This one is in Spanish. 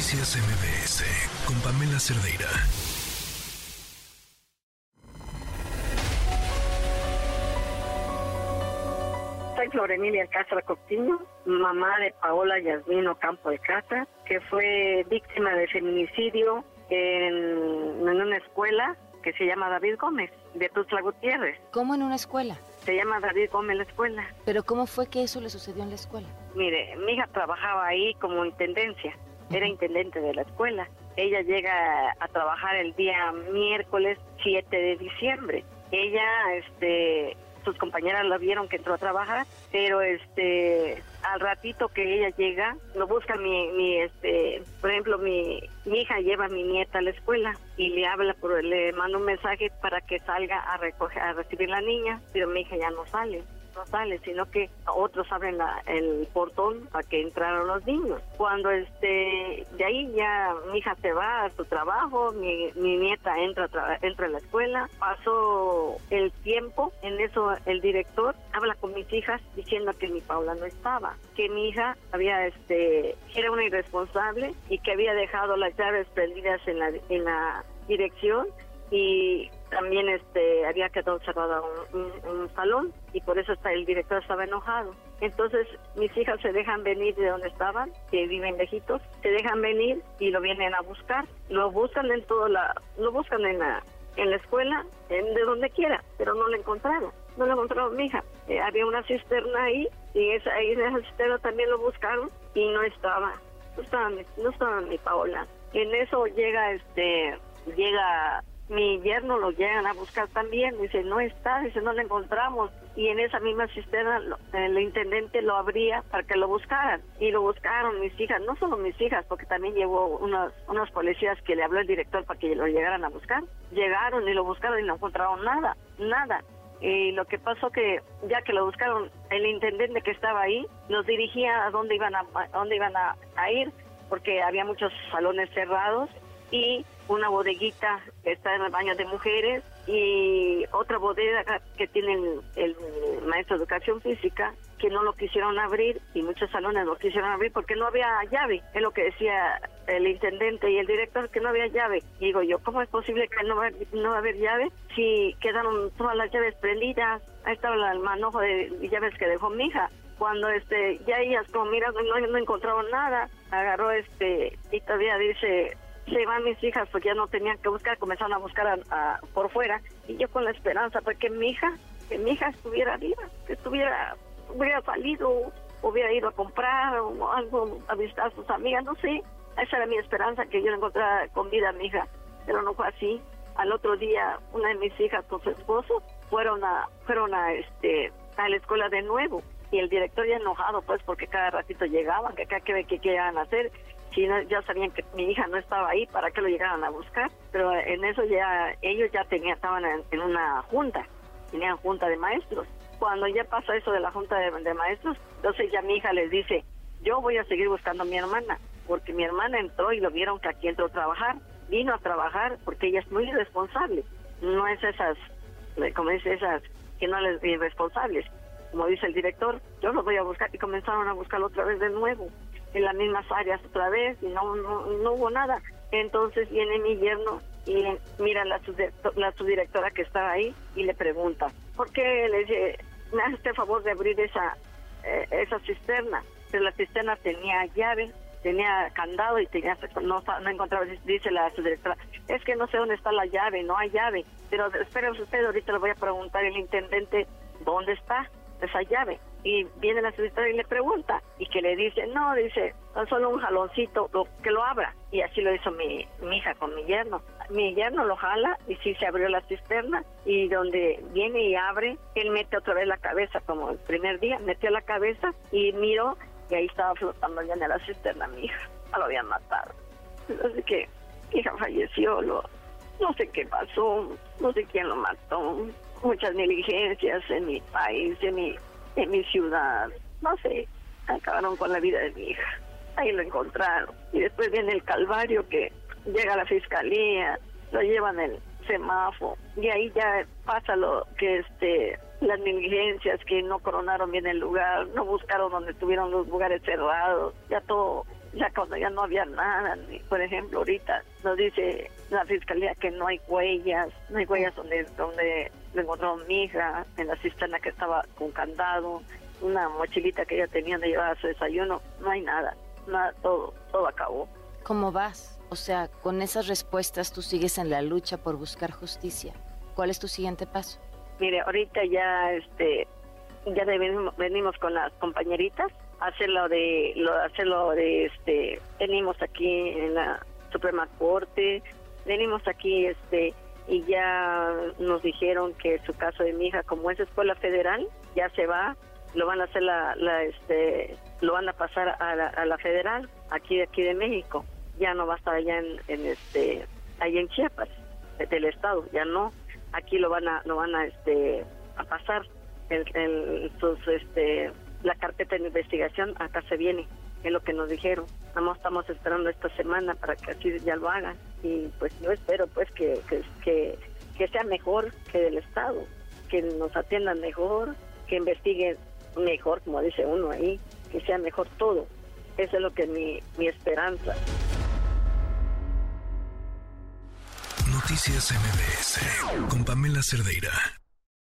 Noticias MBS con Pamela Cerdeira. Soy Floremilia Castro Coctiño, mamá de Paola Yasmino Campo de Casa, que fue víctima de feminicidio en, en una escuela que se llama David Gómez, de Tuzla Gutiérrez. ¿Cómo en una escuela? Se llama David Gómez la escuela. ¿Pero cómo fue que eso le sucedió en la escuela? Mire, mi hija trabajaba ahí como intendencia, era intendente de la escuela. Ella llega a trabajar el día miércoles 7 de diciembre. Ella, este, sus compañeras la vieron que entró a trabajar, pero este al ratito que ella llega, lo busca mi, mi este, por ejemplo, mi, mi hija lleva a mi nieta a la escuela y le habla, por, le manda un mensaje para que salga a recoger, a recibir la niña, pero mi hija ya no sale no sale, sino que otros abren la, el portón para que entraran los niños. Cuando este de ahí ya mi hija se va a su trabajo, mi, mi nieta entra entra a la escuela, pasó el tiempo, en eso el director habla con mis hijas diciendo que mi Paula no estaba, que mi hija había este era una irresponsable y que había dejado las llaves prendidas en la en la dirección y también este había quedado cerrado un, salón y por eso está el director estaba enojado. Entonces mis hijas se dejan venir de donde estaban, que viven lejitos, se dejan venir y lo vienen a buscar. Lo buscan en toda la, lo buscan en la, en la escuela, en, de donde quiera, pero no lo encontraron. No lo encontraron mi hija. Eh, había una cisterna ahí y esa, ahí en esa cisterna también lo buscaron y no estaba. No estaba, no estaba mi Paola. En eso llega este llega mi yerno lo llegan a buscar también, dice, no está, dice, no lo encontramos. Y en esa misma cisterna el intendente lo abría para que lo buscaran. Y lo buscaron mis hijas, no solo mis hijas, porque también llevó unos, unos policías que le habló el director para que lo llegaran a buscar. Llegaron y lo buscaron y no encontraron nada, nada. Y lo que pasó que ya que lo buscaron, el intendente que estaba ahí nos dirigía a dónde iban a, dónde iban a ir, porque había muchos salones cerrados y una bodeguita que está en el baño de mujeres y otra bodega que tiene el, maestro de educación física que no lo quisieron abrir y muchos salones lo quisieron abrir porque no había llave, es lo que decía el intendente y el director que no había llave. Y digo yo, ¿cómo es posible que no va, no a haber llave si quedaron todas las llaves prendidas? Ahí estaba el manojo de llaves que dejó mi hija cuando este ya ellas como mira no, no encontraron nada agarró este y todavía dice se van mis hijas porque ya no tenían que buscar, comenzaron a buscar por fuera y yo con la esperanza pues, mi hija, que mi hija estuviera viva, que estuviera, hubiera salido, hubiera ido a comprar o algo, a visitar a sus amigas, no sé, esa era mi esperanza que yo encontrara con vida a mi hija, pero no fue así. Al otro día una de mis hijas con su esposo fueron a, fueron a este a la escuela de nuevo. Y el director ya enojado pues porque cada ratito llegaban, que acá que, que querían hacer si ya sabían que mi hija no estaba ahí para que lo llegaran a buscar, pero en eso ya ellos ya tenían estaban en, una junta, tenían junta de maestros. Cuando ya pasa eso de la junta de, maestros, entonces ya mi hija les dice, yo voy a seguir buscando a mi hermana, porque mi hermana entró y lo vieron que aquí entró a trabajar, vino a trabajar porque ella es muy irresponsable, no es esas, como dice esas, que no les irresponsables. Como dice el director, yo lo voy a buscar y comenzaron a buscarlo otra vez de nuevo en las mismas áreas otra vez y no, no, hubo nada. Entonces viene mi yerno y mira la, la subdirectora que estaba ahí y le pregunta, ¿por qué le dice, me hace este favor de abrir esa, eh, esa cisterna? Pero la cisterna tenía llave, tenía candado y tenía no, no encontraba, dice la subdirectora, es que no sé dónde está la llave, no hay llave, pero espérense usted, ahorita le voy a preguntar al intendente dónde está esa llave y viene la secretaria y le pregunta y que le dice, no, dice, solo un jaloncito, que lo abra. Y así lo hizo mi, mi hija con mi yerno. Mi yerno lo jala y sí se abrió la cisterna y donde viene y abre, él mete otra vez la cabeza como el primer día, metió la cabeza y miró y ahí estaba flotando ya en la cisterna mi hija. lo habían matado. Así que mi hija falleció, lo, no sé qué pasó, no sé quién lo mató. Muchas negligencias en mi país, en mi en mi ciudad. No sé, acabaron con la vida de mi hija. Ahí lo encontraron. Y después viene el calvario que llega a la fiscalía, lo llevan el semáforo y ahí ya pasa lo que este las negligencias que no coronaron bien el lugar, no buscaron donde tuvieron los lugares cerrados, ya todo ya cuando ya no había nada, por ejemplo, ahorita nos dice la fiscalía que no hay huellas, no hay huellas donde donde le encontró mi hija en la cisterna que estaba con candado, una mochilita que ella tenía de llevar a su desayuno, no hay nada, nada, todo, todo acabó. ¿Cómo vas? O sea, con esas respuestas tú sigues en la lucha por buscar justicia. ¿Cuál es tu siguiente paso? Mire, ahorita ya este ya venimos, venimos con las compañeritas a hacerlo de lo hacerlo de este venimos aquí en la Suprema Corte, venimos aquí este y ya nos dijeron que su caso de mi hija como es escuela federal ya se va lo van a hacer la, la este lo van a pasar a la, a la federal aquí de aquí de México. Ya no va a estar allá en, en este allá en Chiapas del estado ya no. Aquí lo van a lo van a este a pasar. El, sus este la carpeta de investigación acá se viene es lo que nos dijeron nada estamos esperando esta semana para que así ya lo hagan. Y pues yo espero pues que que, que, sea mejor que del estado que nos atiendan mejor que investiguen mejor como dice uno ahí que sea mejor todo. Eso es lo que es mi, mi esperanza. Noticias MBS con Pamela Cerdeira.